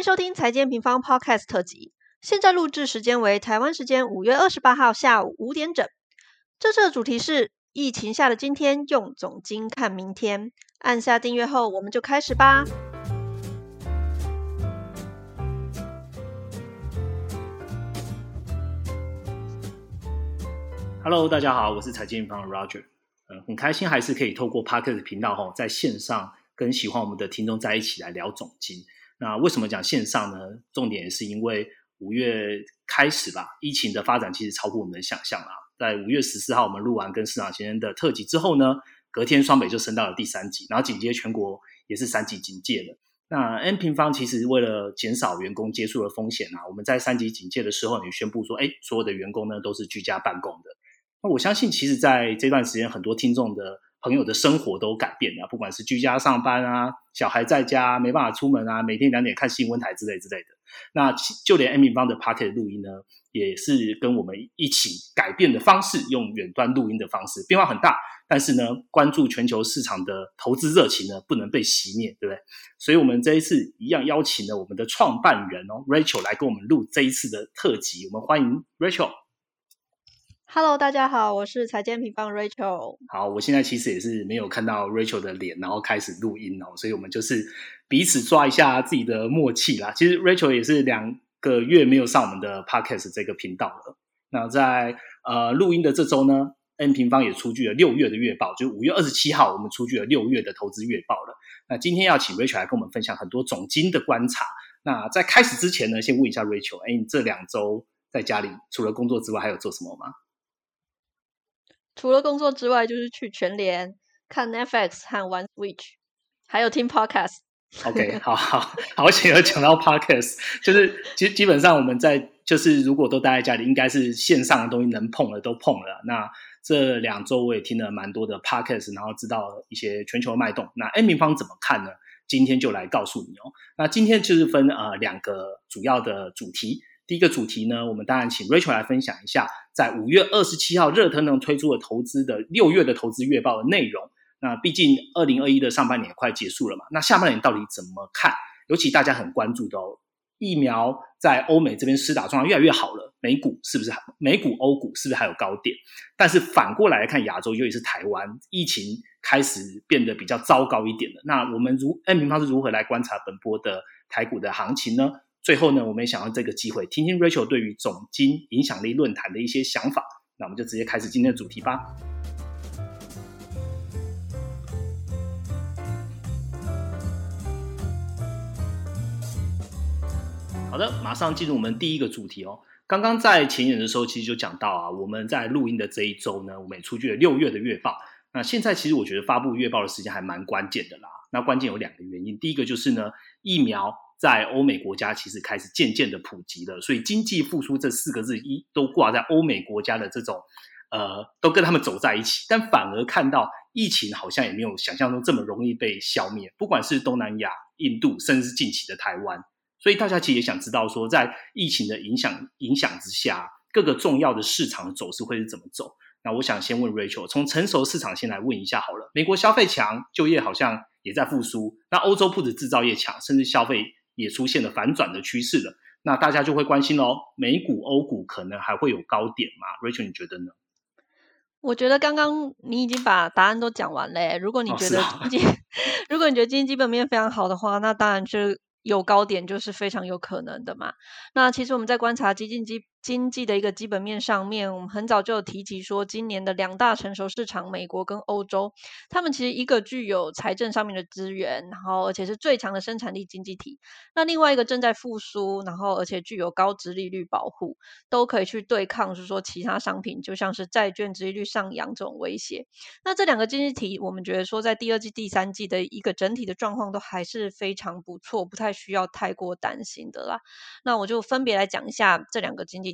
迎收听财经平方 Podcast 特辑。现在录制时间为台湾时间五月二十八号下午五点整。这次的主题是疫情下的今天，用总金看明天。按下订阅后，我们就开始吧。Hello，大家好，我是财经平方 Roger。嗯，很开心还是可以透过 Podcast 频道哈，在线上跟喜欢我们的听众在一起来聊总金。那为什么讲线上呢？重点是因为五月开始吧，疫情的发展其实超乎我们的想象啊。在五月十四号，我们录完跟市场先生的特辑之后呢，隔天双北就升到了第三级，然后紧接全国也是三级警戒了。那 N 平方其实为了减少员工接触的风险啊，我们在三级警戒的时候，也宣布说，哎，所有的员工呢都是居家办公的。那我相信，其实在这段时间，很多听众的朋友的生活都改变了，不管是居家上班啊，小孩在家没办法出门啊，每天两点看新闻台之类之类的。那就连 M 平方的 p a r k e t 录音呢，也是跟我们一起改变的方式，用远端录音的方式，变化很大。但是呢，关注全球市场的投资热情呢，不能被熄灭，对不对？所以，我们这一次一样邀请了我们的创办人哦，Rachel 来跟我们录这一次的特辑。我们欢迎 Rachel。Hello，大家好，我是财经平方 Rachel。好，我现在其实也是没有看到 Rachel 的脸，然后开始录音哦，所以我们就是彼此抓一下自己的默契啦。其实 Rachel 也是两个月没有上我们的 Podcast 这个频道了。那在呃录音的这周呢，N 平方也出具了六月的月报，就是五月二十七号，我们出具了六月的投资月报了。那今天要请 Rachel 来跟我们分享很多总金的观察。那在开始之前呢，先问一下 Rachel，哎，你这两周在家里除了工作之外，还有做什么吗？除了工作之外，就是去全联看 Netflix 和玩 Switch，还有听 Podcast。OK，好 好好，且有讲到 Podcast，就是基基本上我们在就是如果都待在家里，应该是线上的东西能碰的都碰了。那这两周我也听了蛮多的 Podcast，然后知道一些全球脉动。那 N 明方怎么看呢？今天就来告诉你哦。那今天就是分呃两个主要的主题。第一个主题呢，我们当然请 Rachel 来分享一下，在五月二十七号热腾腾推出的投资的六月的投资月报的内容。那毕竟二零二一的上半年快结束了嘛，那下半年到底怎么看？尤其大家很关注的哦，疫苗在欧美这边施打状况越来越好了，美股是不是？美股、欧股是不是还有高点？但是反过来看，亚洲尤其是台湾，疫情开始变得比较糟糕一点了。那我们如 N 平方是如何来观察本波的台股的行情呢？最后呢，我们也想要这个机会听听 Rachel 对于总金影响力论坛的一些想法。那我们就直接开始今天的主题吧。好的，马上进入我们第一个主题哦。刚刚在前言的时候，其实就讲到啊，我们在录音的这一周呢，我们也出具了六月的月报。那现在其实我觉得发布月报的时间还蛮关键的啦。那关键有两个原因，第一个就是呢，疫苗。在欧美国家，其实开始渐渐的普及了，所以经济复苏这四个字一都挂在欧美国家的这种，呃，都跟他们走在一起。但反而看到疫情好像也没有想象中这么容易被消灭，不管是东南亚、印度，甚至是近期的台湾。所以大家其实也想知道说，在疫情的影响影响之下，各个重要的市场的走势会是怎么走？那我想先问 Rachel，从成熟市场先来问一下好了。美国消费强，就业好像也在复苏，那欧洲不止制造业强，甚至消费。也出现了反转的趋势了，那大家就会关心喽，美股、欧股可能还会有高点吗？Rachel，你觉得呢？我觉得刚刚你已经把答案都讲完了。如果你觉得 如果你觉得经济基本面非常好的话，那当然是有高点，就是非常有可能的嘛。那其实我们在观察基金基。经济的一个基本面上面，我们很早就有提及说，今年的两大成熟市场，美国跟欧洲，他们其实一个具有财政上面的资源，然后而且是最强的生产力经济体，那另外一个正在复苏，然后而且具有高值利率保护，都可以去对抗，是说其他商品，就像是债券值利率上扬这种威胁。那这两个经济体，我们觉得说，在第二季、第三季的一个整体的状况都还是非常不错，不太需要太过担心的啦。那我就分别来讲一下这两个经济。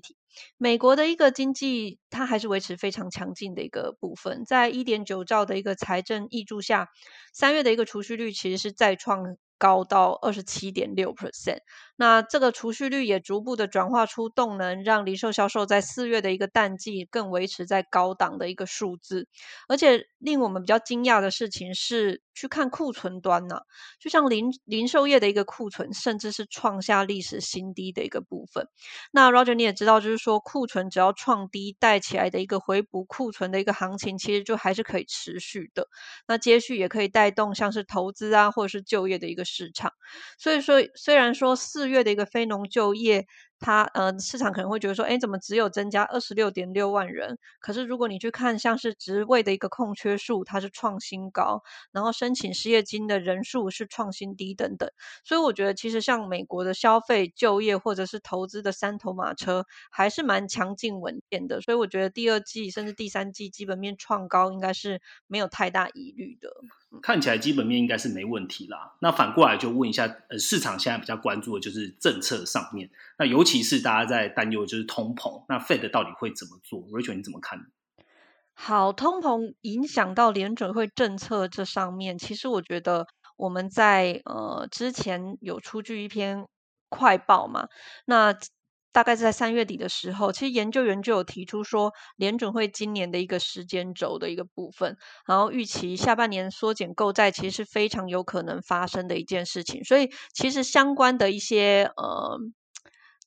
美国的一个经济，它还是维持非常强劲的一个部分，在一点九兆的一个财政益助下，三月的一个储蓄率其实是再创高到二十七点六 percent。那这个储蓄率也逐步的转化出动能，让零售销售在四月的一个淡季更维持在高档的一个数字。而且令我们比较惊讶的事情是，去看库存端呢，就像零零售业的一个库存，甚至是创下历史新低的一个部分。那 Roger 你也知道，就是说库存只要创低带起来的一个回补库存的一个行情，其实就还是可以持续的。那接续也可以带动像是投资啊，或者是就业的一个市场。所以说，虽然说四月的一个非农就业。它呃，市场可能会觉得说，哎，怎么只有增加二十六点六万人？可是如果你去看像是职位的一个空缺数，它是创新高，然后申请失业金的人数是创新低等等。所以我觉得其实像美国的消费、就业或者是投资的三头马车还是蛮强劲稳健的。所以我觉得第二季甚至第三季基本面创高应该是没有太大疑虑的。看起来基本面应该是没问题啦。那反过来就问一下，呃，市场现在比较关注的就是政策上面。那尤其是大家在担忧就是通膨，那 Fed 到底会怎么做？Rachel 你怎么看？好，通膨影响到联准会政策这上面，其实我觉得我们在呃之前有出具一篇快报嘛，那。大概是在三月底的时候，其实研究员就有提出说，联准会今年的一个时间轴的一个部分，然后预期下半年缩减购债，其实是非常有可能发生的一件事情。所以，其实相关的一些呃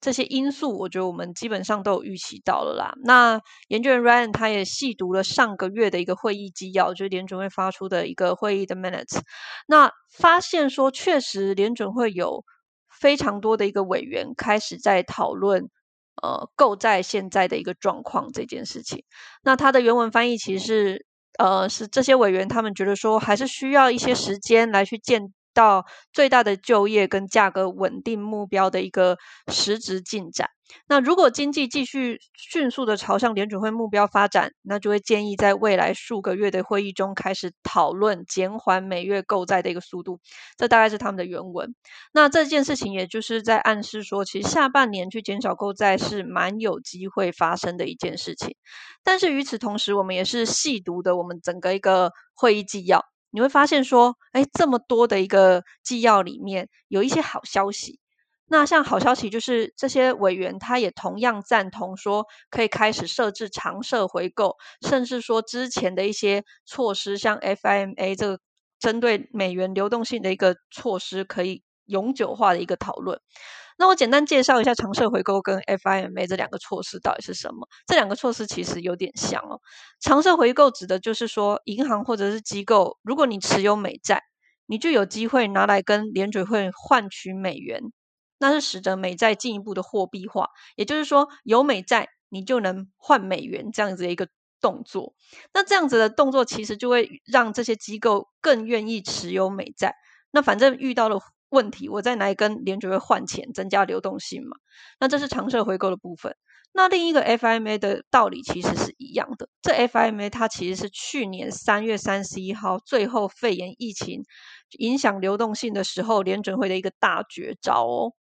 这些因素，我觉得我们基本上都有预期到了啦。那研究员 Ryan 他也细读了上个月的一个会议纪要，就是联准会发出的一个会议的 minutes，那发现说，确实联准会有。非常多的一个委员开始在讨论，呃，购债现在的一个状况这件事情。那他的原文翻译其实是，呃，是这些委员他们觉得说，还是需要一些时间来去见到最大的就业跟价格稳定目标的一个实质进展。那如果经济继续迅速的朝向联准会目标发展，那就会建议在未来数个月的会议中开始讨论减缓每月购债的一个速度。这大概是他们的原文。那这件事情也就是在暗示说，其实下半年去减少购债是蛮有机会发生的一件事情。但是与此同时，我们也是细读的我们整个一个会议纪要，你会发现说，哎，这么多的一个纪要里面有一些好消息。那像好消息就是，这些委员他也同样赞同说，可以开始设置长设回购，甚至说之前的一些措施，像 FIMA 这个针对美元流动性的一个措施，可以永久化的一个讨论。那我简单介绍一下长设回购跟 FIMA 这两个措施到底是什么。这两个措施其实有点像哦。长设回购指的就是说，银行或者是机构，如果你持有美债，你就有机会拿来跟联准会换取美元。那是使得美债进一步的货币化，也就是说，有美债你就能换美元这样子的一个动作。那这样子的动作其实就会让这些机构更愿意持有美债。那反正遇到了问题，我再来跟联储会换钱，增加流动性嘛。那这是长设回购的部分。那另一个 FMA 的道理其实是一样的。这 FMA 它其实是去年三月三十一号最后肺炎疫情影响流动性的时候，联准会的一个大绝招哦。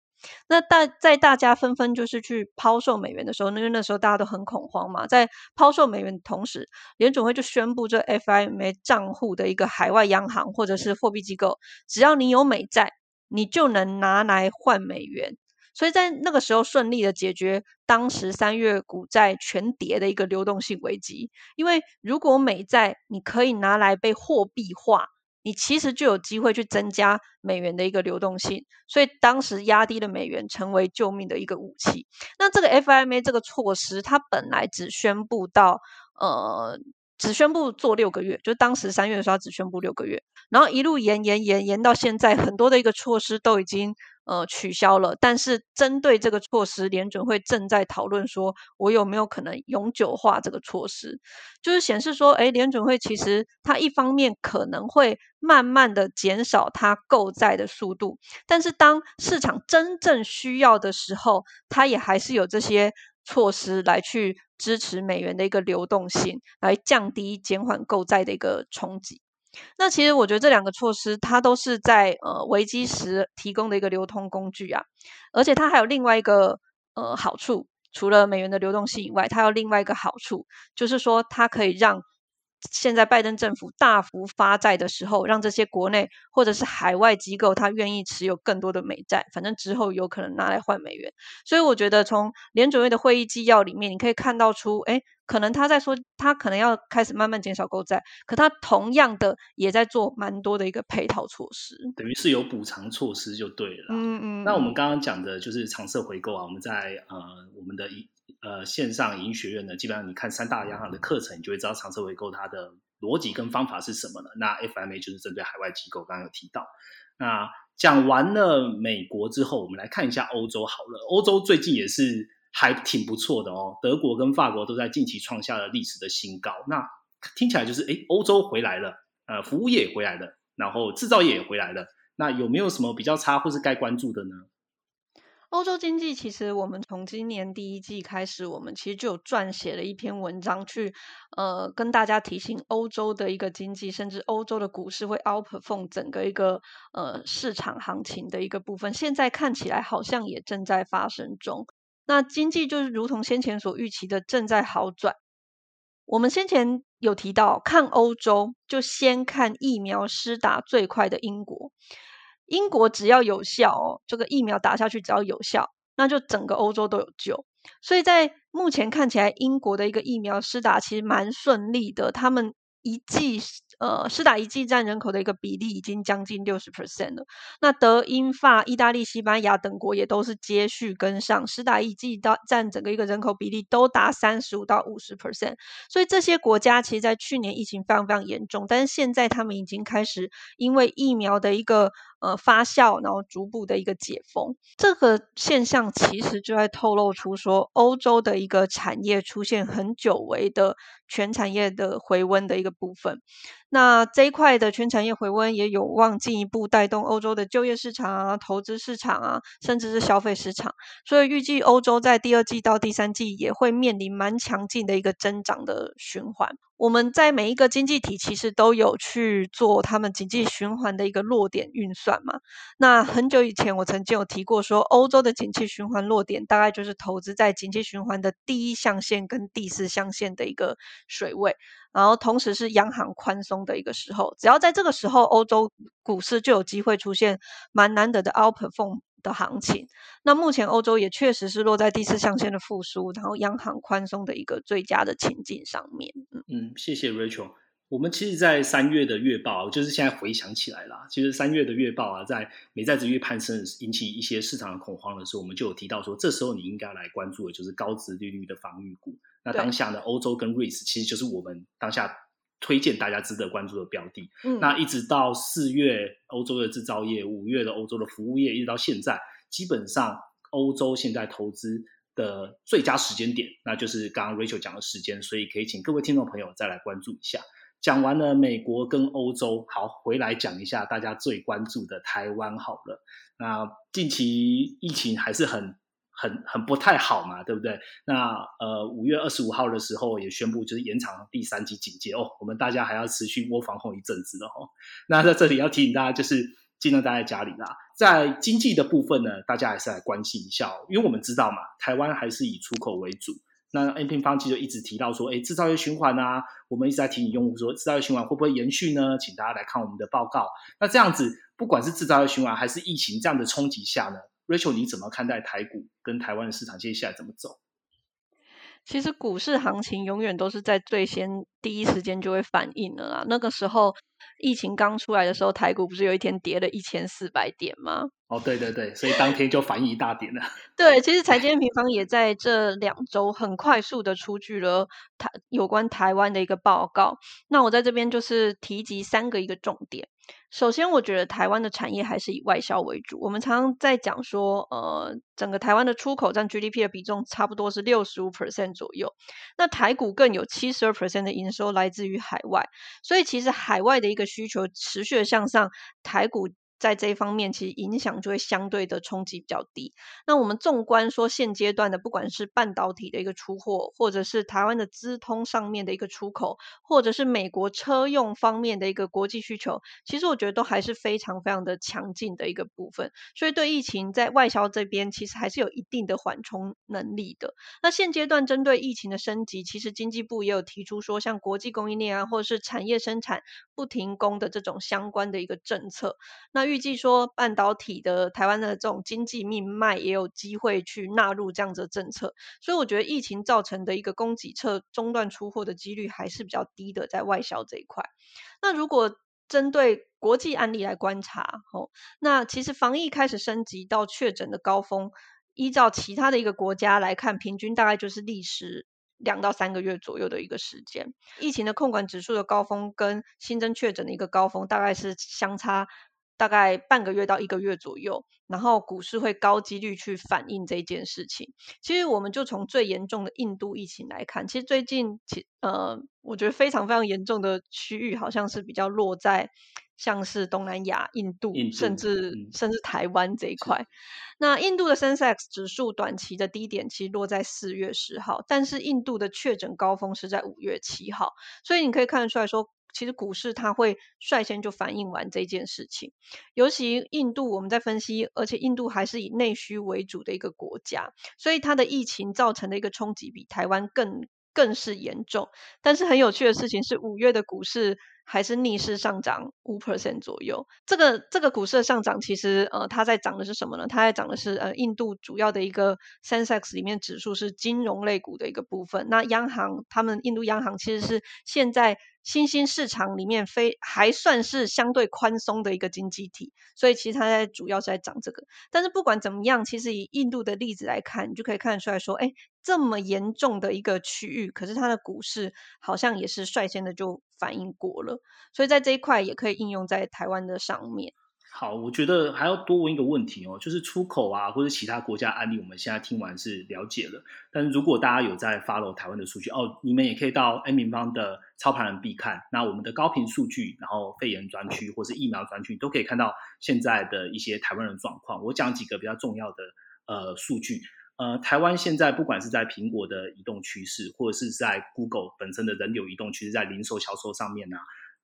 那大在大家纷纷就是去抛售美元的时候，因为那时候大家都很恐慌嘛，在抛售美元的同时，联准会就宣布这 FIMA 账户的一个海外央行或者是货币机构，只要你有美债，你就能拿来换美元。所以在那个时候顺利的解决当时三月股债全跌的一个流动性危机，因为如果美债你可以拿来被货币化。你其实就有机会去增加美元的一个流动性，所以当时压低了美元，成为救命的一个武器。那这个 FIMA 这个措施，它本来只宣布到呃，只宣布做六个月，就当时三月的时候只宣布六个月，然后一路延延延延到现在，很多的一个措施都已经。呃，取消了，但是针对这个措施，联准会正在讨论说，我有没有可能永久化这个措施？就是显示说，哎，联准会其实它一方面可能会慢慢的减少它购债的速度，但是当市场真正需要的时候，它也还是有这些措施来去支持美元的一个流动性，来降低减缓购债的一个冲击。那其实我觉得这两个措施，它都是在呃危机时提供的一个流通工具啊，而且它还有另外一个呃好处，除了美元的流动性以外，它有另外一个好处，就是说它可以让现在拜登政府大幅发债的时候，让这些国内或者是海外机构，他愿意持有更多的美债，反正之后有可能拿来换美元。所以我觉得从联准会的会议纪要里面，你可以看到出，哎，可能他在说他可能要开始慢慢减少购债，可他同样的也在做蛮多的一个配套措施，等于是有补偿措施就对了。嗯嗯。那我们刚刚讲的就是长设回购啊，我们在呃我们的一。呃，线上营学院呢，基本上你看三大央行的课程，你就会知道长策回购它的逻辑跟方法是什么了。那 FMA 就是针对海外机构，刚刚有提到。那讲完了美国之后，我们来看一下欧洲好了。欧洲最近也是还挺不错的哦，德国跟法国都在近期创下了历史的新高。那听起来就是，哎，欧洲回来了，呃，服务业回来了，然后制造业也回来了。那有没有什么比较差或是该关注的呢？欧洲经济其实，我们从今年第一季开始，我们其实就有撰写了一篇文章，去呃跟大家提醒欧洲的一个经济，甚至欧洲的股市会 outperform 整个一个呃市场行情的一个部分。现在看起来好像也正在发生中。那经济就是如同先前所预期的，正在好转。我们先前有提到，看欧洲就先看疫苗施打最快的英国。英国只要有效哦，这个疫苗打下去只要有效，那就整个欧洲都有救。所以在目前看起来，英国的一个疫苗施打其实蛮顺利的，他们一剂。呃，施打一剂占人口的一个比例已经将近六十 percent 了。那德、英、法、意大利、西班牙等国也都是接续跟上，施打一剂到占整个一个人口比例都达三十五到五十 percent。所以这些国家其实，在去年疫情非常非常严重，但是现在他们已经开始因为疫苗的一个呃发酵，然后逐步的一个解封。这个现象其实就在透露出说，欧洲的一个产业出现很久违的全产业的回温的一个部分。那这一块的全产业回温也有望进一步带动欧洲的就业市场啊、投资市场啊，甚至是消费市场。所以预计欧洲在第二季到第三季也会面临蛮强劲的一个增长的循环。我们在每一个经济体其实都有去做他们经济循环的一个落点运算嘛。那很久以前我曾经有提过说，欧洲的景气循环落点大概就是投资在景气循环的第一象限跟第四象限的一个水位。然后同时是央行宽松的一个时候，只要在这个时候，欧洲股市就有机会出现蛮难得的 outperform 的行情。那目前欧洲也确实是落在第四象限的复苏，然后央行宽松的一个最佳的情境上面。嗯，谢谢 Rachel。我们其实，在三月的月报，就是现在回想起来啦，其实三月的月报啊，在美债值率攀升，引起一些市场的恐慌的时候，我们就有提到说，这时候你应该来关注的就是高值利率的防御股。那当下呢，欧洲跟瑞士其实就是我们当下推荐大家值得关注的标的。嗯，那一直到四月，欧洲的制造业；五月的欧洲的服务业，一直到现在，基本上欧洲现在投资的最佳时间点，那就是刚刚 Rachel 讲的时间，所以可以请各位听众朋友再来关注一下。讲完了美国跟欧洲，好，回来讲一下大家最关注的台湾好了。那近期疫情还是很、很、很不太好嘛，对不对？那呃，五月二十五号的时候也宣布就是延长第三级警戒哦，我们大家还要持续窝防控一阵子的哦。那在这里要提醒大家，就是尽量待在家里啦。在经济的部分呢，大家还是来关心一下，因为我们知道嘛，台湾还是以出口为主。那 N 平方其实就一直提到说，哎，制造业循环啊，我们一直在提醒用户说，制造业循环会不会延续呢？请大家来看我们的报告。那这样子，不管是制造业循环还是疫情这样的冲击下呢，Rachel 你怎么看待台股跟台湾的市场接下来怎么走？其实股市行情永远都是在最先第一时间就会反应的啦。那个时候疫情刚出来的时候，台股不是有一天跌了一千四百点吗？哦，对对对，所以当天就反应一大点了。对，其实财经平方也在这两周很快速的出具了台有关台湾的一个报告。那我在这边就是提及三个一个重点。首先，我觉得台湾的产业还是以外销为主。我们常常在讲说，呃，整个台湾的出口占 GDP 的比重差不多是六十五 percent 左右。那台股更有七十二 percent 的营收来自于海外，所以其实海外的一个需求持续的向上，台股在这一方面，其实影响就会相对的冲击比较低。那我们纵观说现阶段的，不管是半导体的一个出货，或者是台湾的资通上面的一个出口，或者是美国车用方面的一个国际需求，其实我觉得都还是非常非常的强劲的一个部分。所以对疫情在外销这边，其实还是有一定的缓冲能力的。那现阶段针对疫情的升级，其实经济部也有提出说，像国际供应链啊，或者是产业生产不停工的这种相关的一个政策。那预计说半导体的台湾的这种经济命脉也有机会去纳入这样的政策，所以我觉得疫情造成的一个供给侧中断出货的几率还是比较低的，在外销这一块。那如果针对国际案例来观察，哦，那其实防疫开始升级到确诊的高峰，依照其他的一个国家来看，平均大概就是历时两到三个月左右的一个时间。疫情的控管指数的高峰跟新增确诊的一个高峰，大概是相差。大概半个月到一个月左右，然后股市会高几率去反映这件事情。其实我们就从最严重的印度疫情来看，其实最近其呃，我觉得非常非常严重的区域，好像是比较落在像是东南亚、印度，甚至甚至台湾这一块。那印度的 Sensex 指数短期的低点其实落在四月十号，但是印度的确诊高峰是在五月七号，所以你可以看得出来说。其实股市它会率先就反映完这件事情，尤其印度我们在分析，而且印度还是以内需为主的一个国家，所以它的疫情造成的一个冲击比台湾更更是严重。但是很有趣的事情是，五月的股市。还是逆势上涨五 percent 左右。这个这个股市的上涨，其实呃，它在涨的是什么呢？它在涨的是呃，印度主要的一个 Sensex 里面指数是金融类股的一个部分。那央行他们印度央行其实是现在新兴市场里面非还算是相对宽松的一个经济体，所以其实它在主要是在涨这个。但是不管怎么样，其实以印度的例子来看，你就可以看出来说，哎，这么严重的一个区域，可是它的股市好像也是率先的就反应过了。所以在这一块也可以应用在台湾的上面。好，我觉得还要多问一个问题哦，就是出口啊，或者其他国家案例，我们现在听完是了解了。但是如果大家有在 follow 台湾的数据哦，你们也可以到 N 平方的操盘人必看。那我们的高频数据，然后肺炎专区或是疫苗专区，都可以看到现在的一些台湾人状况。我讲几个比较重要的呃数据。呃，台湾现在不管是在苹果的移动趋势，或者是在 Google 本身的人流移动趋势，在零售销售上面呢，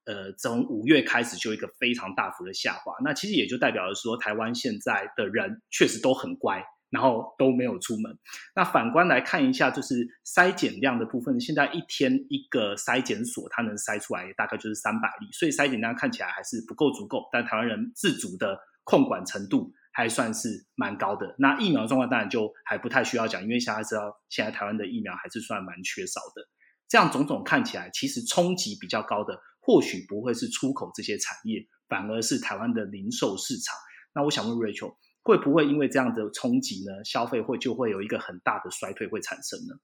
呃，从五月开始就一个非常大幅的下滑。那其实也就代表了说，台湾现在的人确实都很乖，然后都没有出门。那反观来看一下，就是筛检量的部分，现在一天一个筛检所，它能筛出来大概就是三百例，所以筛检量看起来还是不够足够。但台湾人自主的控管程度。还算是蛮高的。那疫苗状况当然就还不太需要讲，因为大家知道现在台湾的疫苗还是算蛮缺少的。这样种种看起来，其实冲击比较高的，或许不会是出口这些产业，反而是台湾的零售市场。那我想问 Rachel，会不会因为这样的冲击呢？消费会就会有一个很大的衰退会产生呢？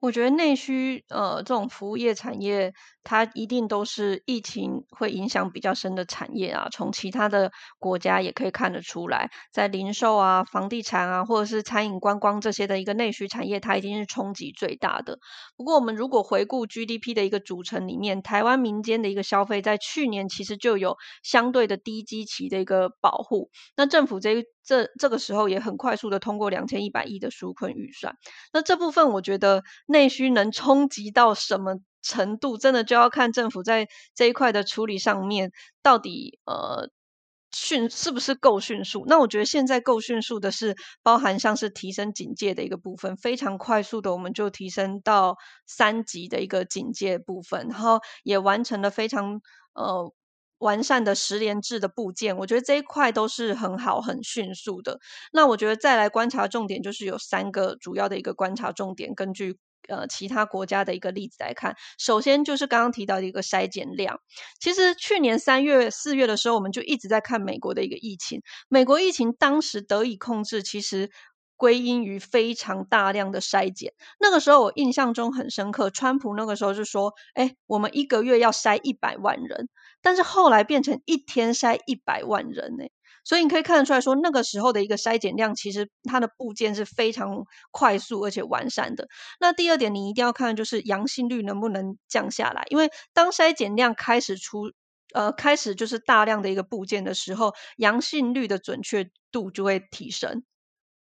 我觉得内需呃这种服务业产业，它一定都是疫情会影响比较深的产业啊。从其他的国家也可以看得出来，在零售啊、房地产啊，或者是餐饮观光这些的一个内需产业，它已经是冲击最大的。不过，我们如果回顾 GDP 的一个组成里面，台湾民间的一个消费，在去年其实就有相对的低基期的一个保护。那政府这这这个时候也很快速的通过两千一百亿的纾困预算，那这部分我觉得内需能冲击到什么程度，真的就要看政府在这一块的处理上面到底呃迅是不是够迅速。那我觉得现在够迅速的是包含像是提升警戒的一个部分，非常快速的我们就提升到三级的一个警戒部分，然后也完成了非常呃。完善的十连制的部件，我觉得这一块都是很好、很迅速的。那我觉得再来观察重点，就是有三个主要的一个观察重点。根据呃其他国家的一个例子来看，首先就是刚刚提到的一个筛检量。其实去年三月、四月的时候，我们就一直在看美国的一个疫情。美国疫情当时得以控制，其实。归因于非常大量的筛检，那个时候我印象中很深刻，川普那个时候就说：“哎，我们一个月要筛一百万人。”但是后来变成一天筛一百万人呢，所以你可以看得出来说，那个时候的一个筛检量，其实它的部件是非常快速而且完善的。那第二点，你一定要看就是阳性率能不能降下来，因为当筛检量开始出。呃开始就是大量的一个部件的时候，阳性率的准确度就会提升。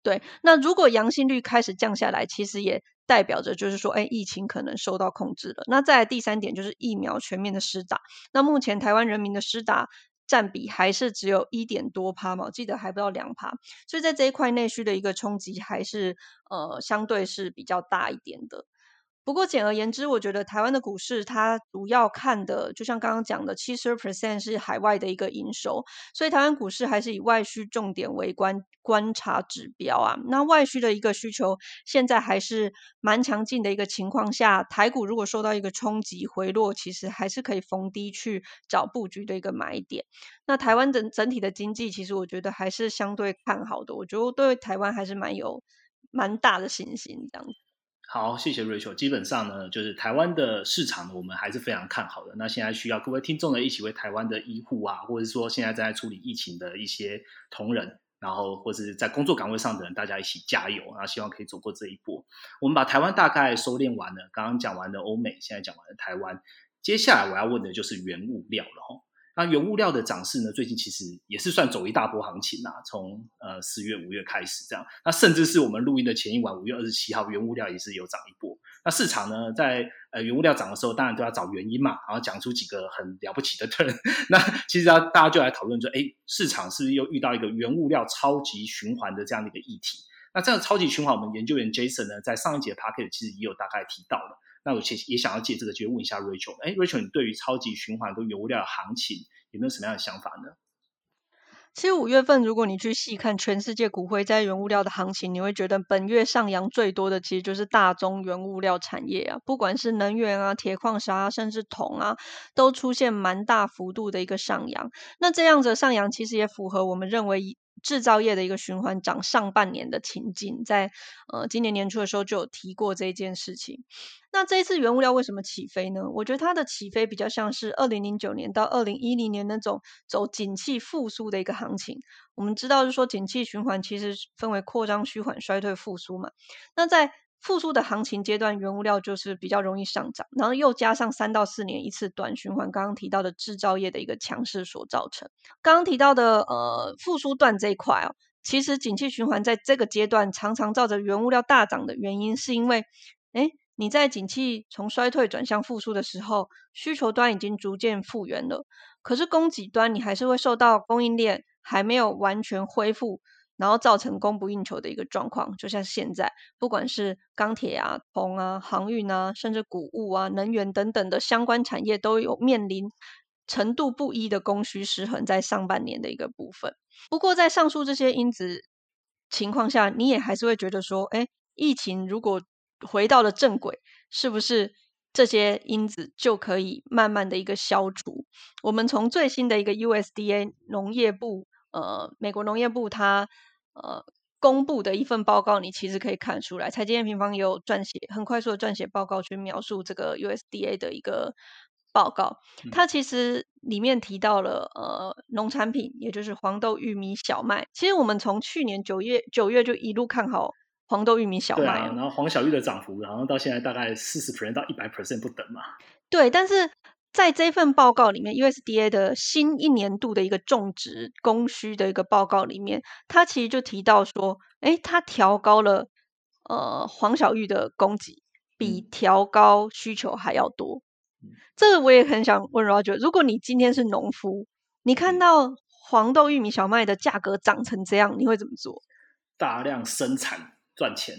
对，那如果阳性率开始降下来，其实也代表着就是说，哎，疫情可能受到控制了。那再第三点就是疫苗全面的施打。那目前台湾人民的施打占比还是只有一点多趴嘛，我记得还不到两趴，所以在这一块内需的一个冲击还是呃相对是比较大一点的。不过简而言之，我觉得台湾的股市它主要看的，就像刚刚讲的，七十 percent 是海外的一个营收，所以台湾股市还是以外需重点为观观察指标啊。那外需的一个需求现在还是蛮强劲的一个情况下，台股如果受到一个冲击回落，其实还是可以逢低去找布局的一个买点。那台湾整整体的经济，其实我觉得还是相对看好的，我觉得对台湾还是蛮有蛮大的信心这样子。好，谢谢 Rachel。基本上呢，就是台湾的市场呢，我们还是非常看好的。那现在需要各位听众呢，一起为台湾的医护啊，或者是说现在正在处理疫情的一些同仁，然后或者是在工作岗位上的人，大家一起加油啊！希望可以走过这一波。我们把台湾大概收敛完了，刚刚讲完的欧美，现在讲完了台湾，接下来我要问的就是原物料了哈。那原物料的涨势呢？最近其实也是算走一大波行情呐。从呃四月、五月开始这样，那甚至是我们录音的前一晚，五月二十七号，原物料也是有涨一波。那市场呢，在呃原物料涨的时候，当然都要找原因嘛，然后讲出几个很了不起的 turn。那其实要大家就来讨论说，哎，市场是不是又遇到一个原物料超级循环的这样的一个议题？那这样超级循环，我们研究员 Jason 呢，在上一节 p a c k e t 其实也有大概提到了。那我其实也想要借这个机会问一下 Rachel，哎，Rachel，你对于超级循环跟原物料的行情有没有什么样的想法呢？其实五月份，如果你去细看全世界骨灰在原物料的行情，你会觉得本月上扬最多的其实就是大宗原物料产业啊，不管是能源啊、铁矿砂啊，甚至铜啊，都出现蛮大幅度的一个上扬。那这样子上扬，其实也符合我们认为。制造业的一个循环涨上半年的情境，在呃今年年初的时候就有提过这件事情。那这一次原物料为什么起飞呢？我觉得它的起飞比较像是二零零九年到二零一零年那种走景气复苏的一个行情。我们知道是说景气循环其实分为扩张、虚缓、衰退、复苏嘛。那在复苏的行情阶段，原物料就是比较容易上涨，然后又加上三到四年一次短循环，刚刚提到的制造业的一个强势所造成。刚刚提到的呃复苏段这一块哦，其实景气循环在这个阶段常常照着原物料大涨的原因，是因为哎你在景气从衰退转向复苏的时候，需求端已经逐渐复原了，可是供给端你还是会受到供应链还没有完全恢复。然后造成供不应求的一个状况，就像现在，不管是钢铁啊、铜啊、航运啊，甚至谷物啊、能源等等的相关产业，都有面临程度不一的供需失衡，在上半年的一个部分。不过，在上述这些因子情况下，你也还是会觉得说，哎，疫情如果回到了正轨，是不是这些因子就可以慢慢的一个消除？我们从最新的一个 USDA 农业部，呃，美国农业部它呃，公布的一份报告，你其实可以看出来，财经平方也有撰写很快速的撰写报告去描述这个 USDA 的一个报告。它其实里面提到了呃，农产品，也就是黄豆、玉米、小麦。其实我们从去年九月九月就一路看好黄豆、玉米、小麦，然后黄小玉的涨幅，然后到现在大概四十 percent 到一百 percent 不等嘛。对，但是。在这份报告里面，USDA 的新一年度的一个种植供需的一个报告里面，它其实就提到说，哎，它调高了呃黄小玉的供给，比调高需求还要多。这个我也很想问 Roger，如果你今天是农夫，你看到黄豆、玉米、小麦的价格涨成这样，你会怎么做？大量生产赚钱，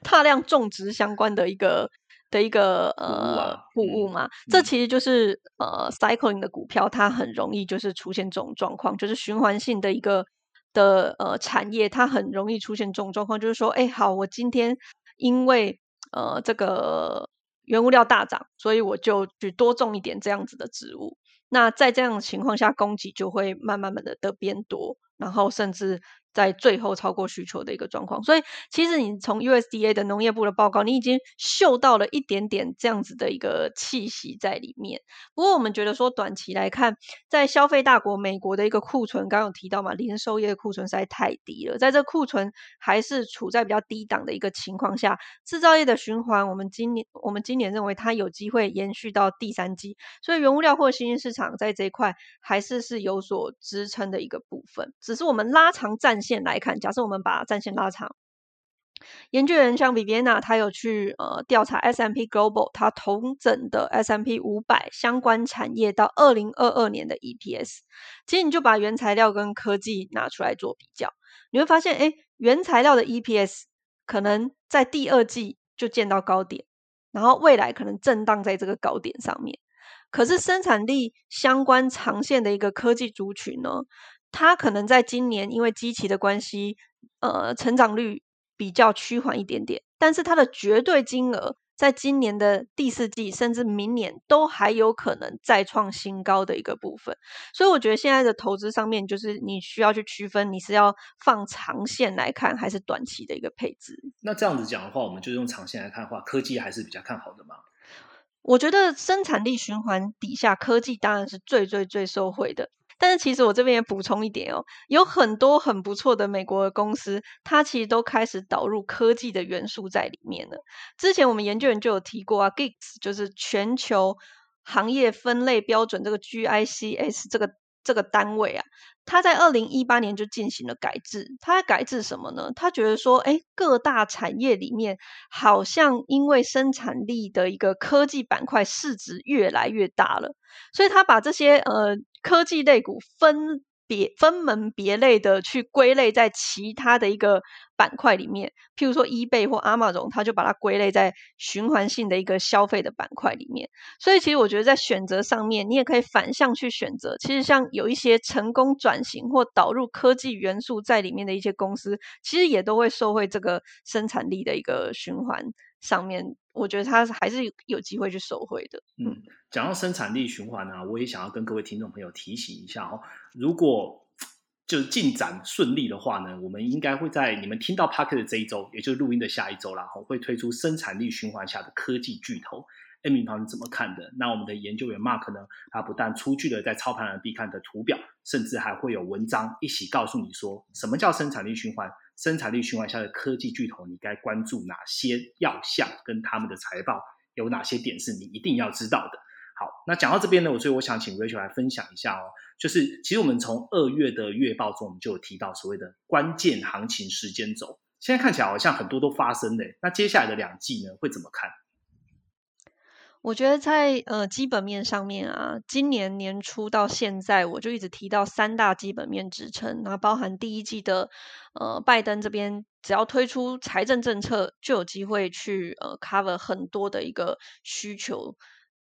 大量种植相关的一个。的一个呃谷物嘛，这其实就是呃 cycling 的股票，它很容易就是出现这种状况，就是循环性的一个的呃产业，它很容易出现这种状况，就是说，哎，好，我今天因为呃这个原物料大涨，所以我就去多种一点这样子的植物，那在这样的情况下，供给就会慢慢慢的的变多，然后甚至在最后超过需求的一个状况，所以其实你从 USDA 的农业部的报告，你已经嗅到了一点点这样子的一个气息在里面。不过我们觉得说，短期来看，在消费大国美国的一个库存，刚刚有提到嘛，零售业的库存实在太低了，在这库存还是处在比较低档的一个情况下，制造业的循环，我们今年我们今年认为它有机会延续到第三季，所以原物料或新兴市场在这一块还是是有所支撑的一个部分，只是我们拉长战。线来看，假设我们把战线拉长，研究员像 Viviana，他有去呃调查 S M P Global，他同整的 S M P 五百相关产业到二零二二年的 E P S，其实你就把原材料跟科技拿出来做比较，你会发现，哎，原材料的 E P S 可能在第二季就见到高点，然后未来可能震荡在这个高点上面，可是生产力相关长线的一个科技族群呢？它可能在今年因为机器的关系，呃，成长率比较趋缓一点点，但是它的绝对金额在今年的第四季甚至明年都还有可能再创新高的一个部分。所以我觉得现在的投资上面，就是你需要去区分你是要放长线来看，还是短期的一个配置。那这样子讲的话，我们就用长线来看的话，科技还是比较看好的嘛？我觉得生产力循环底下，科技当然是最最最受惠的。但是其实我这边也补充一点哦，有很多很不错的美国的公司，它其实都开始导入科技的元素在里面了。之前我们研究员就有提过啊，GICS 就是全球行业分类标准这个 GICS 这个这个单位啊。他在二零一八年就进行了改制，他改制什么呢？他觉得说，哎，各大产业里面好像因为生产力的一个科技板块市值越来越大了，所以他把这些呃科技类股分。别分门别类的去归类在其他的一个板块里面，譬如说 eBay 或 Amazon，它就把它归类在循环性的一个消费的板块里面。所以其实我觉得在选择上面，你也可以反向去选择。其实像有一些成功转型或导入科技元素在里面的一些公司，其实也都会受惠这个生产力的一个循环上面。我觉得它还是有机会去收回的。嗯，讲到生产力循环呢，我也想要跟各位听众朋友提醒一下哦。如果就是进展顺利的话呢，我们应该会在你们听到 Parker 的这一周，也就是录音的下一周啦，会推出生产力循环下的科技巨头。艾米旁是怎么看的？那我们的研究员 Mark 呢？他不但出具了在操盘人必看的图表，甚至还会有文章一起告诉你说，什么叫生产力循环？生产力循环下的科技巨头，你该关注哪些要项？跟他们的财报有哪些点是你一定要知道的？好，那讲到这边呢，我所以我想请 Rachel 来分享一下哦。就是其实我们从二月的月报中，我们就有提到所谓的关键行情时间轴，现在看起来好像很多都发生的。那接下来的两季呢，会怎么看？我觉得在呃基本面上面啊，今年年初到现在，我就一直提到三大基本面支撑，那包含第一季的呃拜登这边只要推出财政政策，就有机会去呃 cover 很多的一个需求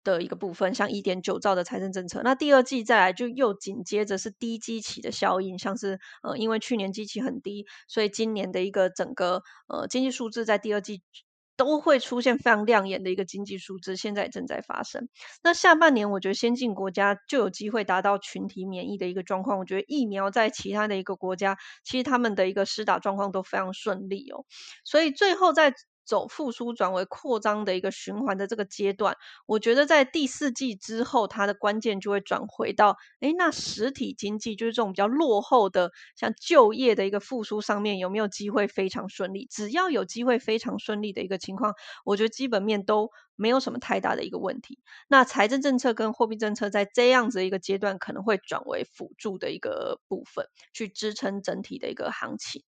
的一个部分，像一点九兆的财政政策。那第二季再来就又紧接着是低基期的效应，像是呃因为去年基期很低，所以今年的一个整个呃经济数字在第二季。都会出现非常亮眼的一个经济数字，现在正在发生。那下半年，我觉得先进国家就有机会达到群体免疫的一个状况。我觉得疫苗在其他的一个国家，其实他们的一个施打状况都非常顺利哦。所以最后在。走复苏转为扩张的一个循环的这个阶段，我觉得在第四季之后，它的关键就会转回到，哎，那实体经济就是这种比较落后的，像就业的一个复苏上面有没有机会非常顺利？只要有机会非常顺利的一个情况，我觉得基本面都。没有什么太大的一个问题。那财政政策跟货币政策在这样子一个阶段，可能会转为辅助的一个部分，去支撑整体的一个行情。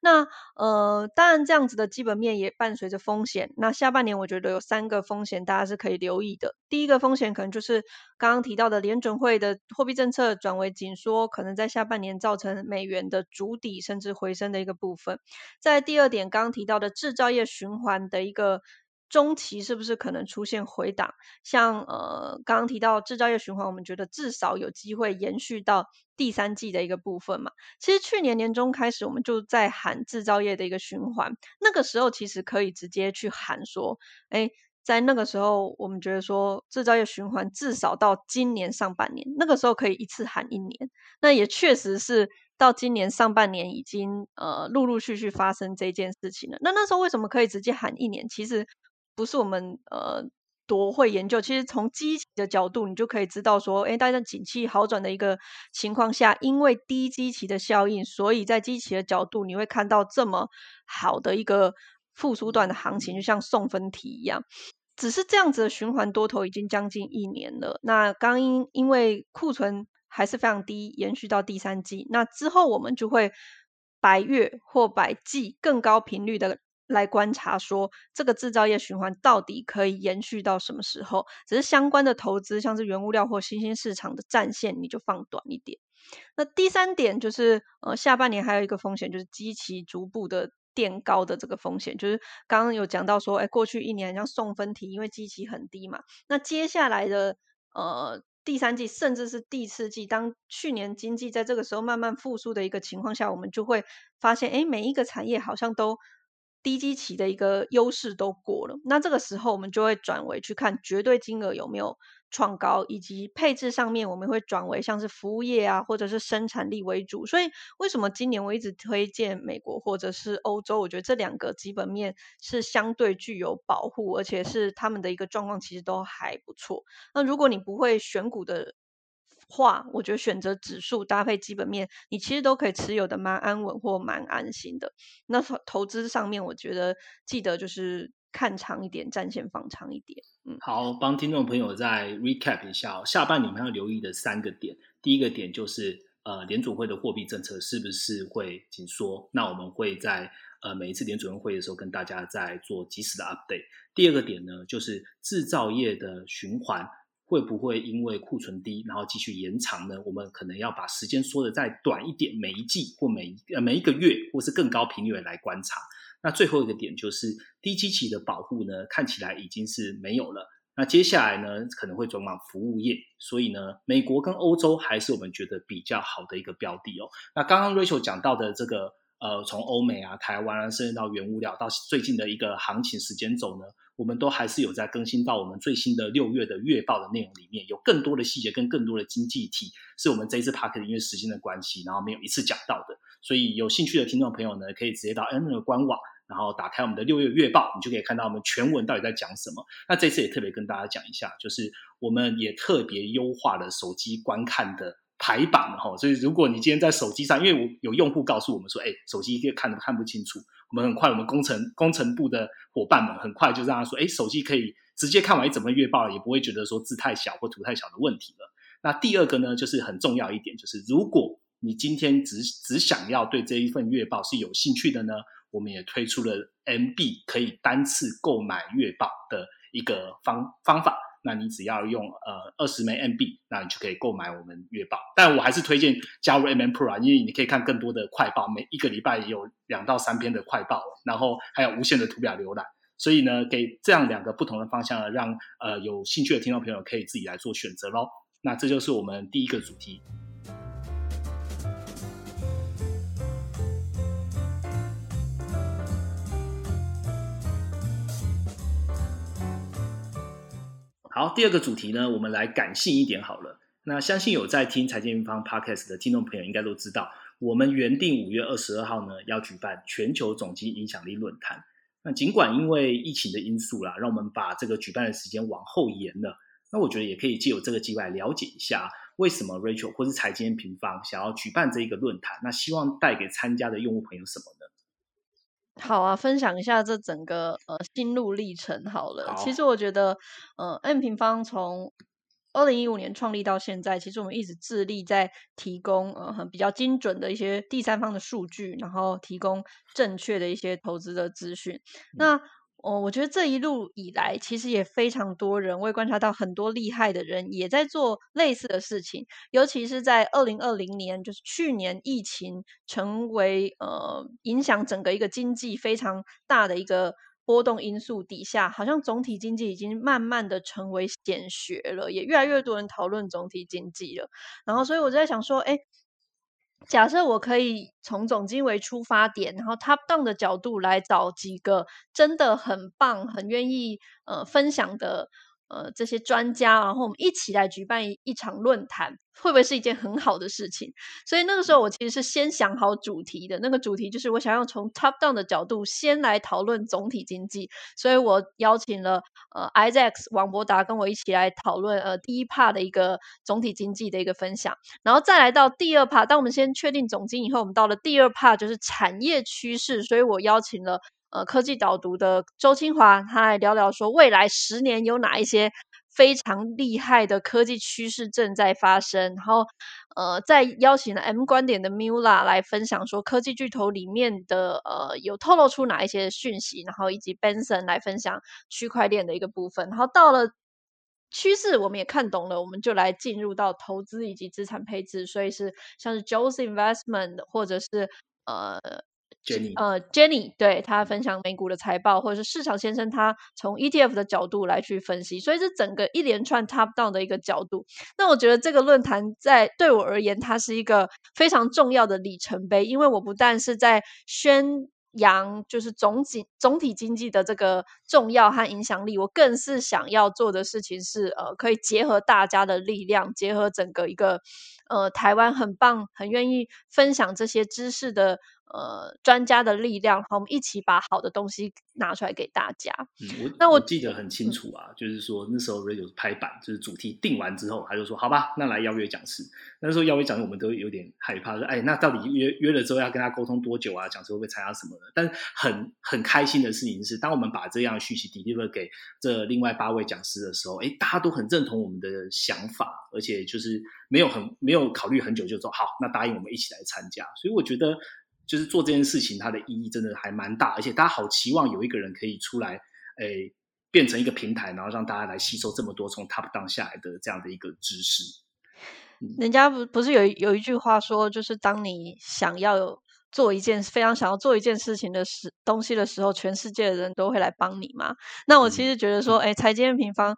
那呃，当然这样子的基本面也伴随着风险。那下半年我觉得有三个风险，大家是可以留意的。第一个风险可能就是刚刚提到的联准会的货币政策转为紧缩，可能在下半年造成美元的筑底甚至回升的一个部分。在第二点，刚刚提到的制造业循环的一个。中期是不是可能出现回档？像呃刚刚提到制造业循环，我们觉得至少有机会延续到第三季的一个部分嘛。其实去年年中开始，我们就在喊制造业的一个循环，那个时候其实可以直接去喊说，哎，在那个时候我们觉得说制造业循环至少到今年上半年，那个时候可以一次喊一年。那也确实是到今年上半年已经呃陆陆续续发生这件事情了。那那时候为什么可以直接喊一年？其实不是我们呃多会研究，其实从基期的角度，你就可以知道说，哎，大家景气好转的一个情况下，因为低基期的效应，所以在基期的角度，你会看到这么好的一个复苏段的行情，就像送分题一样。只是这样子的循环多头已经将近一年了。那刚因因为库存还是非常低，延续到第三季，那之后我们就会百月或百季更高频率的来观察，说这个制造业循环到底可以延续到什么时候？只是相关的投资，像是原物料或新兴市场的战线，你就放短一点。那第三点就是，呃，下半年还有一个风险，就是基期逐步的。垫高的这个风险，就是刚刚有讲到说，哎，过去一年像送分题，因为基期很低嘛。那接下来的呃第三季，甚至是第四季，当去年经济在这个时候慢慢复苏的一个情况下，我们就会发现，哎，每一个产业好像都低基期的一个优势都过了。那这个时候，我们就会转为去看绝对金额有没有。创高以及配置上面，我们会转为像是服务业啊，或者是生产力为主。所以为什么今年我一直推荐美国或者是欧洲？我觉得这两个基本面是相对具有保护，而且是他们的一个状况其实都还不错。那如果你不会选股的话，我觉得选择指数搭配基本面，你其实都可以持有的蛮安稳或蛮安心的。那投资上面，我觉得记得就是。看长一点，战线放长一点。嗯，好，帮听众朋友再 recap 一下，下半年我们要留意的三个点。第一个点就是呃，联储会的货币政策是不是会紧缩？那我们会在呃每一次联储会的时候跟大家在做及时的 update。第二个点呢，就是制造业的循环会不会因为库存低，然后继续延长呢？我们可能要把时间缩的再短一点，每一季或每呃每一个月，或是更高频率来观察。那最后一个点就是低基期的保护呢，看起来已经是没有了。那接下来呢，可能会转往服务业，所以呢，美国跟欧洲还是我们觉得比较好的一个标的哦。那刚刚 Rachel 讲到的这个，呃，从欧美啊、台湾啊，甚至到原物料，到最近的一个行情时间走呢，我们都还是有在更新到我们最新的六月的月报的内容里面，有更多的细节跟更多的经济体，是我们这一次 p a r k 因为时间的关系，然后没有一次讲到的。所以有兴趣的听众朋友呢，可以直接到 N 的官网。然后打开我们的六月月报，你就可以看到我们全文到底在讲什么。那这次也特别跟大家讲一下，就是我们也特别优化了手机观看的排版哈。所以如果你今天在手机上，因为我有用户告诉我们说，哎，手机看都看不清楚，我们很快，我们工程工程部的伙伴们很快就让他说，哎，手机可以直接看完一整份月报，也不会觉得说字太小或图太小的问题了。那第二个呢，就是很重要一点，就是如果你今天只只想要对这一份月报是有兴趣的呢？我们也推出了 MB 可以单次购买月报的一个方方法，那你只要用呃二十枚 MB，那你就可以购买我们月报。但我还是推荐加入 MM Pro 啊，因为你可以看更多的快报，每一个礼拜有两到三篇的快报，然后还有无限的图表浏览。所以呢，给这样两个不同的方向，让呃有兴趣的听众朋友可以自己来做选择喽。那这就是我们第一个主题。好，第二个主题呢，我们来感性一点好了。那相信有在听财经平方 Podcast 的听众朋友，应该都知道，我们原定五月二十二号呢要举办全球总经影响力论坛。那尽管因为疫情的因素啦，让我们把这个举办的时间往后延了。那我觉得也可以借由这个机会来了解一下，为什么 Rachel 或是财经平方想要举办这一个论坛？那希望带给参加的用户朋友什么？好啊，分享一下这整个呃心路历程好了。其实我觉得，呃，M 平方从二零一五年创立到现在，其实我们一直致力在提供呃很比较精准的一些第三方的数据，然后提供正确的一些投资的资讯。那哦，我觉得这一路以来，其实也非常多人，我也观察到很多厉害的人也在做类似的事情。尤其是在二零二零年，就是去年疫情成为呃影响整个一个经济非常大的一个波动因素底下，好像总体经济已经慢慢的成为显学了，也越来越多人讨论总体经济了。然后，所以我就在想说，哎。假设我可以从总经为出发点，然后 top down 的角度来找几个真的很棒、很愿意呃分享的呃这些专家，然后我们一起来举办一一场论坛，会不会是一件很好的事情？所以那个时候我其实是先想好主题的，那个主题就是我想要从 top down 的角度先来讨论总体经济，所以我邀请了呃 Isaac 王博达跟我一起来讨论呃第一 part 的一个总体经济的一个分享，然后再来到第二 part，当我们先确定总经以后，我们到了第二 part 就是产业趋势，所以我邀请了呃科技导读的周清华，他来聊聊说未来十年有哪一些。非常厉害的科技趋势正在发生，然后呃，再邀请了 M 观点的 Mula 来分享说科技巨头里面的呃有透露出哪一些讯息，然后以及 Benson 来分享区块链的一个部分，然后到了趋势我们也看懂了，我们就来进入到投资以及资产配置，所以是像是 Joe's Investment 或者是呃。Jenny，呃，Jenny 对他分享美股的财报，或者是市场先生他从 ETF 的角度来去分析，所以这整个一连串 top down 的一个角度。那我觉得这个论坛在对我而言，它是一个非常重要的里程碑，因为我不但是在宣扬就是总体总体经济的这个重要和影响力，我更是想要做的事情是，呃，可以结合大家的力量，结合整个一个呃台湾很棒、很愿意分享这些知识的。呃，专家的力量，好，我们一起把好的东西拿出来给大家。嗯，我那我记得很清楚啊，就是说那时候 Radio 拍板，就是主题定完之后，他就说好吧，那来邀约讲师。那时候邀约讲师，我们都有点害怕，说哎，那到底约约了之后要跟他沟通多久啊？讲师会不会参加什么的？但很很开心的事情是，当我们把这样讯息 deliver 给这另外八位讲师的时候，哎，大家都很认同我们的想法，而且就是没有很没有考虑很久就说好，那答应我们一起来参加。所以我觉得。就是做这件事情，它的意义真的还蛮大，而且大家好期望有一个人可以出来，诶，变成一个平台，然后让大家来吸收这么多从 top down 下来的这样的一个知识。人家不不是有有一句话说，就是当你想要做一件非常想要做一件事情的时东西的时候，全世界的人都会来帮你嘛。那我其实觉得说，哎，财经平方，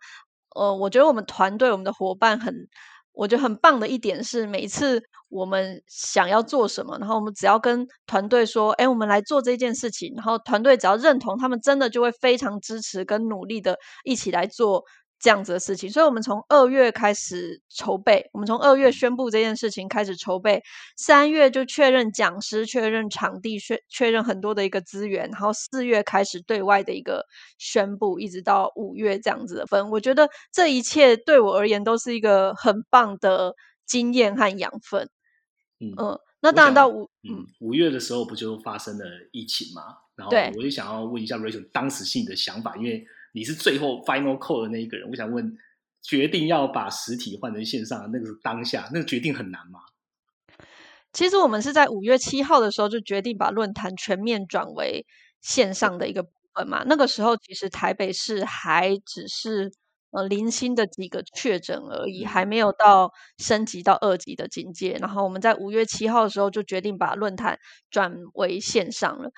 呃，我觉得我们团队我们的伙伴很。我觉得很棒的一点是，每一次我们想要做什么，然后我们只要跟团队说：“哎，我们来做这件事情。”然后团队只要认同，他们真的就会非常支持跟努力的一起来做。这样子的事情，所以我们从二月开始筹备，我们从二月宣布这件事情开始筹备，三月就确认讲师、确认场地、确确认很多的一个资源，然后四月开始对外的一个宣布，一直到五月这样子的分。我觉得这一切对我而言都是一个很棒的经验和养分。嗯，那当然到五嗯五月的时候不就发生了疫情嘛？然后我就想要问一下 Rachel 当时性的想法，因为。你是最后 final call 的那一个人，我想问，决定要把实体换成线上，那个当下那个决定很难吗？其实我们是在五月七号的时候就决定把论坛全面转为线上的一个部分嘛。那个时候其实台北市还只是。呃，零星的几个确诊而已，还没有到升级到二级的境界。然后我们在五月七号的时候就决定把论坛转为线上了。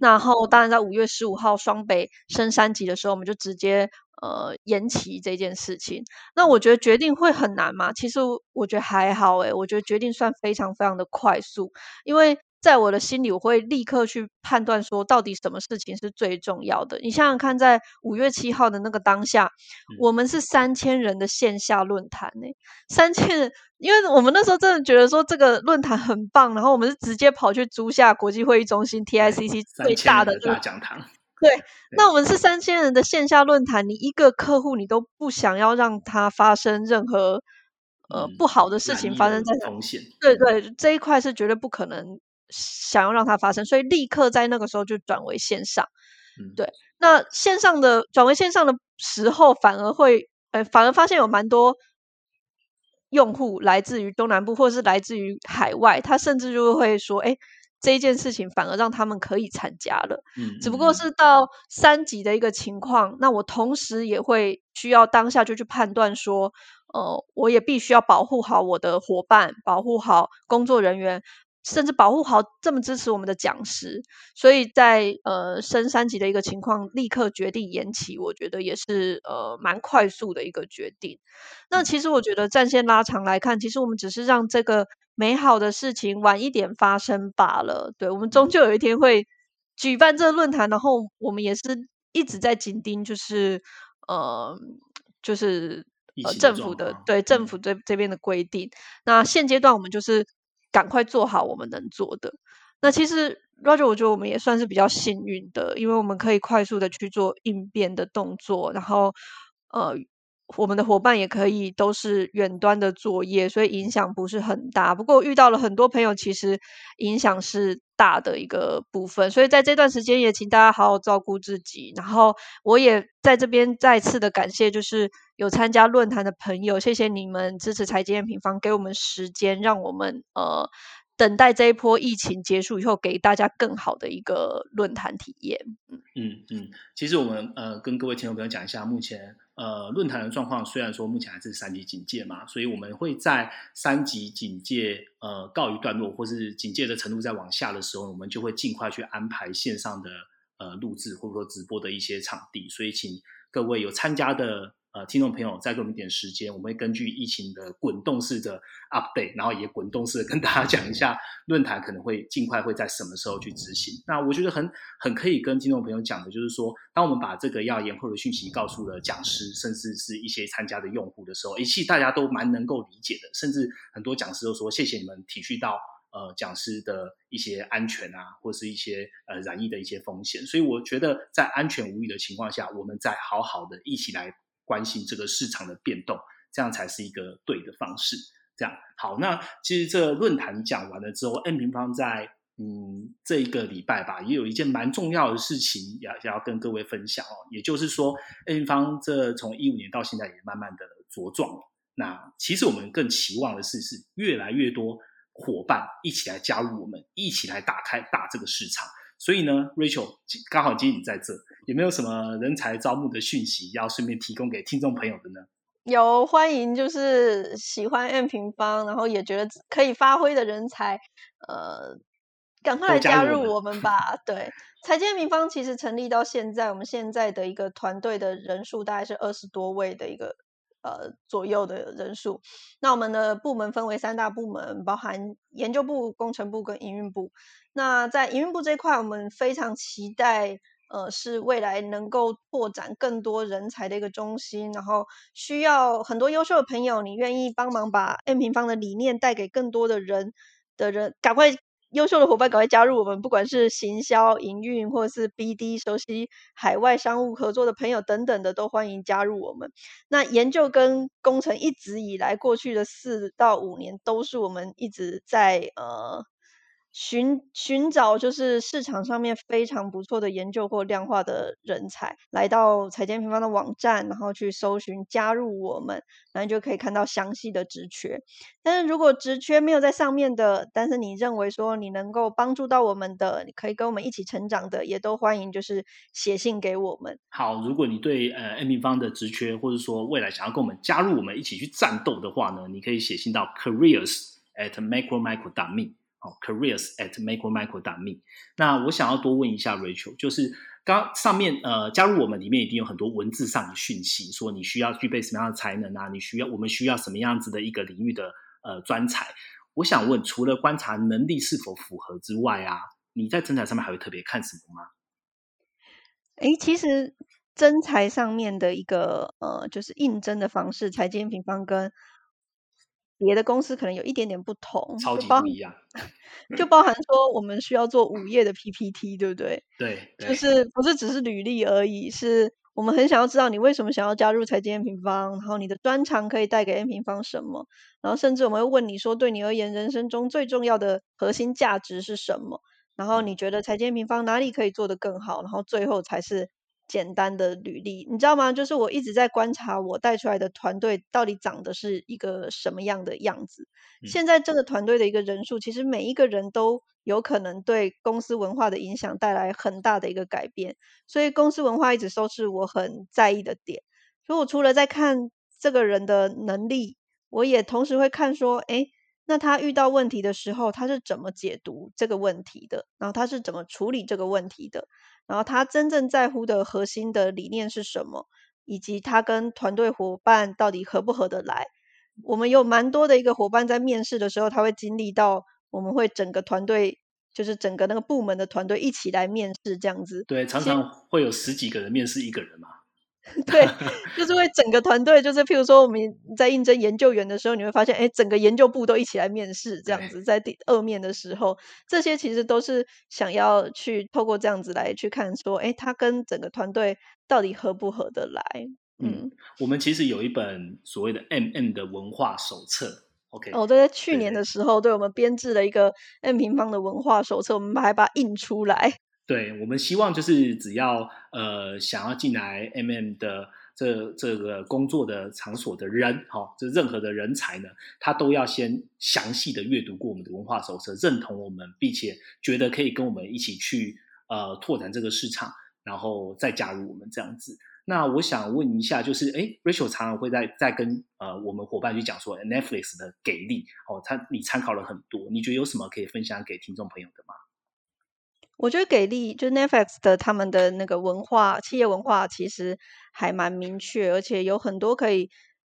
然后当然在五月十五号双北升三级的时候，我们就直接呃延期这件事情。那我觉得决定会很难吗？其实我觉得还好诶，我觉得决定算非常非常的快速，因为。在我的心里，我会立刻去判断说，到底什么事情是最重要的。你想想看，在五月七号的那个当下，我们是三千人的线下论坛呢，三千人，因为我们那时候真的觉得说这个论坛很棒，然后我们是直接跑去租下国际会议中心 TICC 最大的这个讲堂。对，那我们是三千人的线下论坛，你一个客户你都不想要让他发生任何呃不好的事情发生在风险。对对，这一块是绝对不可能。想要让它发生，所以立刻在那个时候就转为线上。对，那线上的转为线上的时候，反而会，呃，反而发现有蛮多用户来自于东南部，或者是来自于海外，他甚至就会说，哎，这一件事情反而让他们可以参加了。嗯，只不过是到三级的一个情况，那我同时也会需要当下就去判断说，呃，我也必须要保护好我的伙伴，保护好工作人员。甚至保护好这么支持我们的讲师，所以在呃升三级的一个情况，立刻决定延期，我觉得也是呃蛮快速的一个决定。那其实我觉得战线拉长来看，其实我们只是让这个美好的事情晚一点发生罢了。对我们终究有一天会举办这个论坛，然后我们也是一直在紧盯，就是呃就是。呃政府的对政府这这边的规定。那现阶段我们就是赶快做好我们能做的。那其实 Roger，我觉得我们也算是比较幸运的，因为我们可以快速的去做应变的动作，然后呃。我们的伙伴也可以都是远端的作业，所以影响不是很大。不过遇到了很多朋友，其实影响是大的一个部分。所以在这段时间，也请大家好好照顾自己。然后我也在这边再次的感谢，就是有参加论坛的朋友，谢谢你们支持财经平方，给我们时间，让我们呃等待这一波疫情结束以后，给大家更好的一个论坛体验。嗯嗯嗯，其实我们呃跟各位听众朋友讲一下，目前。呃，论坛的状况虽然说目前还是三级警戒嘛，所以我们会在三级警戒呃告一段落，或是警戒的程度在往下的时候，我们就会尽快去安排线上的呃录制或者说直播的一些场地，所以请各位有参加的。呃，听众朋友，再给我们一点时间，我们会根据疫情的滚动式的 update，然后也滚动式的跟大家讲一下论坛可能会尽快会在什么时候去执行。那我觉得很很可以跟听众朋友讲的，就是说，当我们把这个要延后的讯息告诉了讲师，甚至是一些参加的用户的时候，其实大家都蛮能够理解的，甚至很多讲师都说谢谢你们体恤到呃讲师的一些安全啊，或是一些呃染疫的一些风险。所以我觉得在安全无虞的情况下，我们再好好的一起来。关心这个市场的变动，这样才是一个对的方式。这样好，那其实这论坛讲完了之后，N 平方在嗯这一个礼拜吧，也有一件蛮重要的事情要要跟各位分享哦。也就是说，N 平方这从一五年到现在也慢慢的茁壮。那其实我们更期望的是，是越来越多伙伴一起来加入我们，一起来打开大这个市场。所以呢，Rachel，刚好今天你在这，有没有什么人才招募的讯息要顺便提供给听众朋友的呢？有，欢迎就是喜欢 M 平方，然后也觉得可以发挥的人才，呃，赶快来加入我们吧。对，财经平方其实成立到现在，我们现在的一个团队的人数大概是二十多位的一个呃左右的人数。那我们的部门分为三大部门，包含研究部、工程部跟营运部。那在营运部这一块，我们非常期待，呃，是未来能够拓展更多人才的一个中心，然后需要很多优秀的朋友，你愿意帮忙把 M 平方的理念带给更多的人的人，赶快优秀的伙伴赶快加入我们，不管是行销、营运或者是 BD，熟悉海外商务合作的朋友等等的，都欢迎加入我们。那研究跟工程一直以来，过去的四到五年，都是我们一直在呃。寻寻找就是市场上面非常不错的研究或量化的人才，来到财经平方的网站，然后去搜寻加入我们，然后就可以看到详细的职缺。但是如果职缺没有在上面的，但是你认为说你能够帮助到我们的，你可以跟我们一起成长的，也都欢迎就是写信给我们。好，如果你对呃 M 平方的职缺，或者说未来想要跟我们加入我们一起去战斗的话呢，你可以写信到 careers at macromicro dot me。哦，careers at macromicro dot me。那我想要多问一下 Rachel，就是刚上面呃加入我们里面一定有很多文字上的讯息，说你需要具备什么样的才能啊？你需要我们需要什么样子的一个领域的呃专才？我想问，除了观察能力是否符合之外啊，你在征才上面还会特别看什么吗？哎，其实征才上面的一个呃，就是应征的方式，财经平方跟。别的公司可能有一点点不同，超级不一样，就包含说我们需要做五页的 PPT，对不对？对，就是不是只是履历而已，是我们很想要知道你为什么想要加入财经 N 平方，然后你的专长可以带给 N 平方什么，然后甚至我们会问你说，对你而言人生中最重要的核心价值是什么？然后你觉得财经平方哪里可以做得更好？然后最后才是。简单的履历，你知道吗？就是我一直在观察我带出来的团队到底长的是一个什么样的样子。现在这个团队的一个人数，其实每一个人都有可能对公司文化的影响带来很大的一个改变。所以公司文化一直都是我很在意的点。所以我除了在看这个人的能力，我也同时会看说，哎，那他遇到问题的时候，他是怎么解读这个问题的？然后他是怎么处理这个问题的？然后他真正在乎的核心的理念是什么，以及他跟团队伙伴到底合不合得来？我们有蛮多的一个伙伴在面试的时候，他会经历到我们会整个团队，就是整个那个部门的团队一起来面试这样子。对，常常会有十几个人面试一个人嘛。对，就是为整个团队，就是譬如说我们在应征研究员的时候，你会发现，哎，整个研究部都一起来面试，这样子在第二面的时候，这些其实都是想要去透过这样子来去看，说，哎，他跟整个团队到底合不合得来？嗯，我们其实有一本所谓的 M M 的文化手册，OK，哦，在去年的时候，对我们编制了一个 M 平方的文化手册，我们还把它印出来。对，我们希望就是只要呃想要进来 M M 的这这个工作的场所的人，哈，就任何的人才呢，他都要先详细的阅读过我们的文化手册，认同我们，并且觉得可以跟我们一起去呃拓展这个市场，然后再加入我们这样子。那我想问一下，就是哎，Rachel 常常会在在跟呃我们伙伴去讲说 Netflix 的给力哦，他你参考了很多，你觉得有什么可以分享给听众朋友的吗？我觉得给力，就 Netflix 的他们的那个文化，企业文化其实还蛮明确，而且有很多可以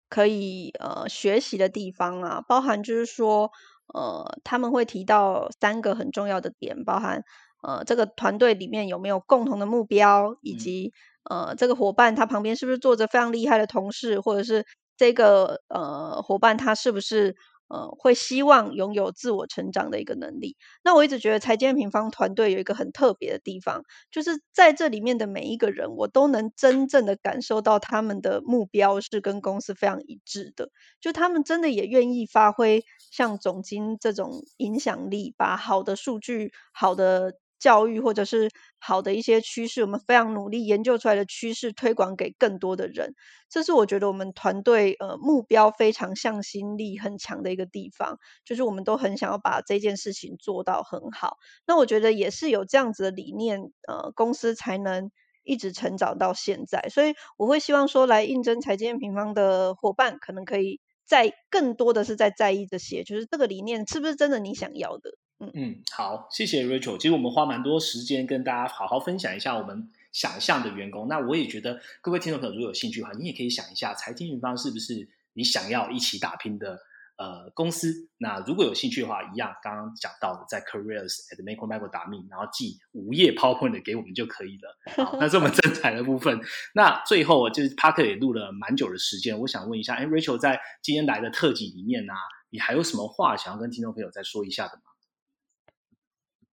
可以呃学习的地方啊，包含就是说呃他们会提到三个很重要的点，包含呃这个团队里面有没有共同的目标，以及呃这个伙伴他旁边是不是坐着非常厉害的同事，或者是这个呃伙伴他是不是。呃，会希望拥有自我成长的一个能力。那我一直觉得财经平方团队有一个很特别的地方，就是在这里面的每一个人，我都能真正的感受到他们的目标是跟公司非常一致的。就他们真的也愿意发挥像总经这种影响力，把好的数据、好的。教育或者是好的一些趋势，我们非常努力研究出来的趋势，推广给更多的人。这是我觉得我们团队呃目标非常向心力很强的一个地方，就是我们都很想要把这件事情做到很好。那我觉得也是有这样子的理念，呃，公司才能一直成长到现在。所以我会希望说，来应征财经平方的伙伴，可能可以在更多的是在在意这些，就是这个理念是不是真的你想要的。嗯好，谢谢 Rachel。其实我们花蛮多时间跟大家好好分享一下我们想象的员工。那我也觉得各位听众朋友如果有兴趣的话，你也可以想一下，财经云方是不是你想要一起打拼的呃公司？那如果有兴趣的话，一样刚刚讲到的，在 Careers at Micro Micro 打命，然后寄午夜 PowerPoint 给我们就可以了。好，那是我们 正彩的部分，那最后就是 Parker 也录了蛮久的时间，我想问一下，哎，Rachel 在今天来的特辑里面呢，你还有什么话想要跟听众朋友再说一下的吗？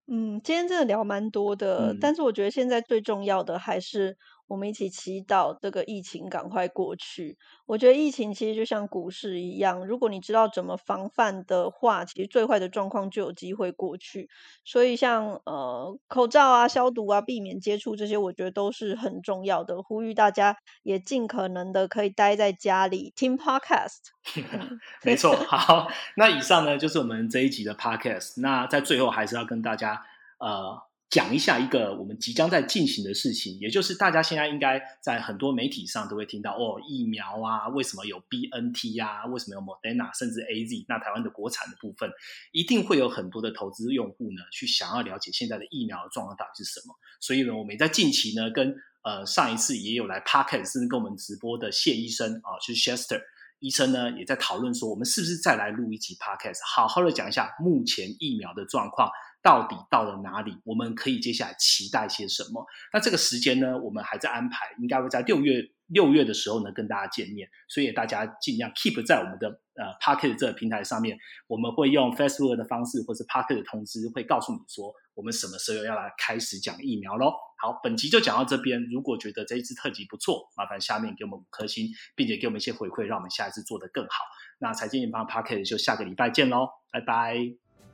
嗯，今天真的聊蛮多的，但是我觉得现在最重要的还是我们一起祈祷这个疫情赶快过去。我觉得疫情其实就像股市一样，如果你知道怎么防范的话，其实最坏的状况就有机会过去。所以像呃口罩啊、消毒啊、避免接触这些，我觉得都是很重要的。呼吁大家也尽可能的可以待在家里听 podcast。没错，好，那以上呢就是我们这一集的 podcast。那在最后还是要跟大家呃讲一下一个我们即将在进行的事情，也就是大家现在应该在很多媒体上都会听到哦，疫苗啊，为什么有 B N T 啊，为什么有 Moderna，甚至 A Z，那台湾的国产的部分，一定会有很多的投资用户呢去想要了解现在的疫苗的状况到底是什么。所以呢，我们在近期呢跟呃上一次也有来 podcast 甚至跟我们直播的谢医生啊，就是 Chester。医生呢也在讨论说，我们是不是再来录一集 podcast，好好的讲一下目前疫苗的状况到底到了哪里，我们可以接下来期待些什么？那这个时间呢，我们还在安排，应该会在六月六月的时候呢跟大家见面，所以大家尽量 keep 在我们的呃 podcast 这个平台上面，我们会用 Facebook 的方式或是 podcast 的通知会告诉你说，我们什么时候要来开始讲疫苗喽。好，本集就讲到这边。如果觉得这一次特辑不错，麻烦下面给我们五颗星，并且给我们一些回馈，让我们下一次做得更好。那财经研发 p a r k e t 就下个礼拜见喽，拜拜，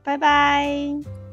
拜拜。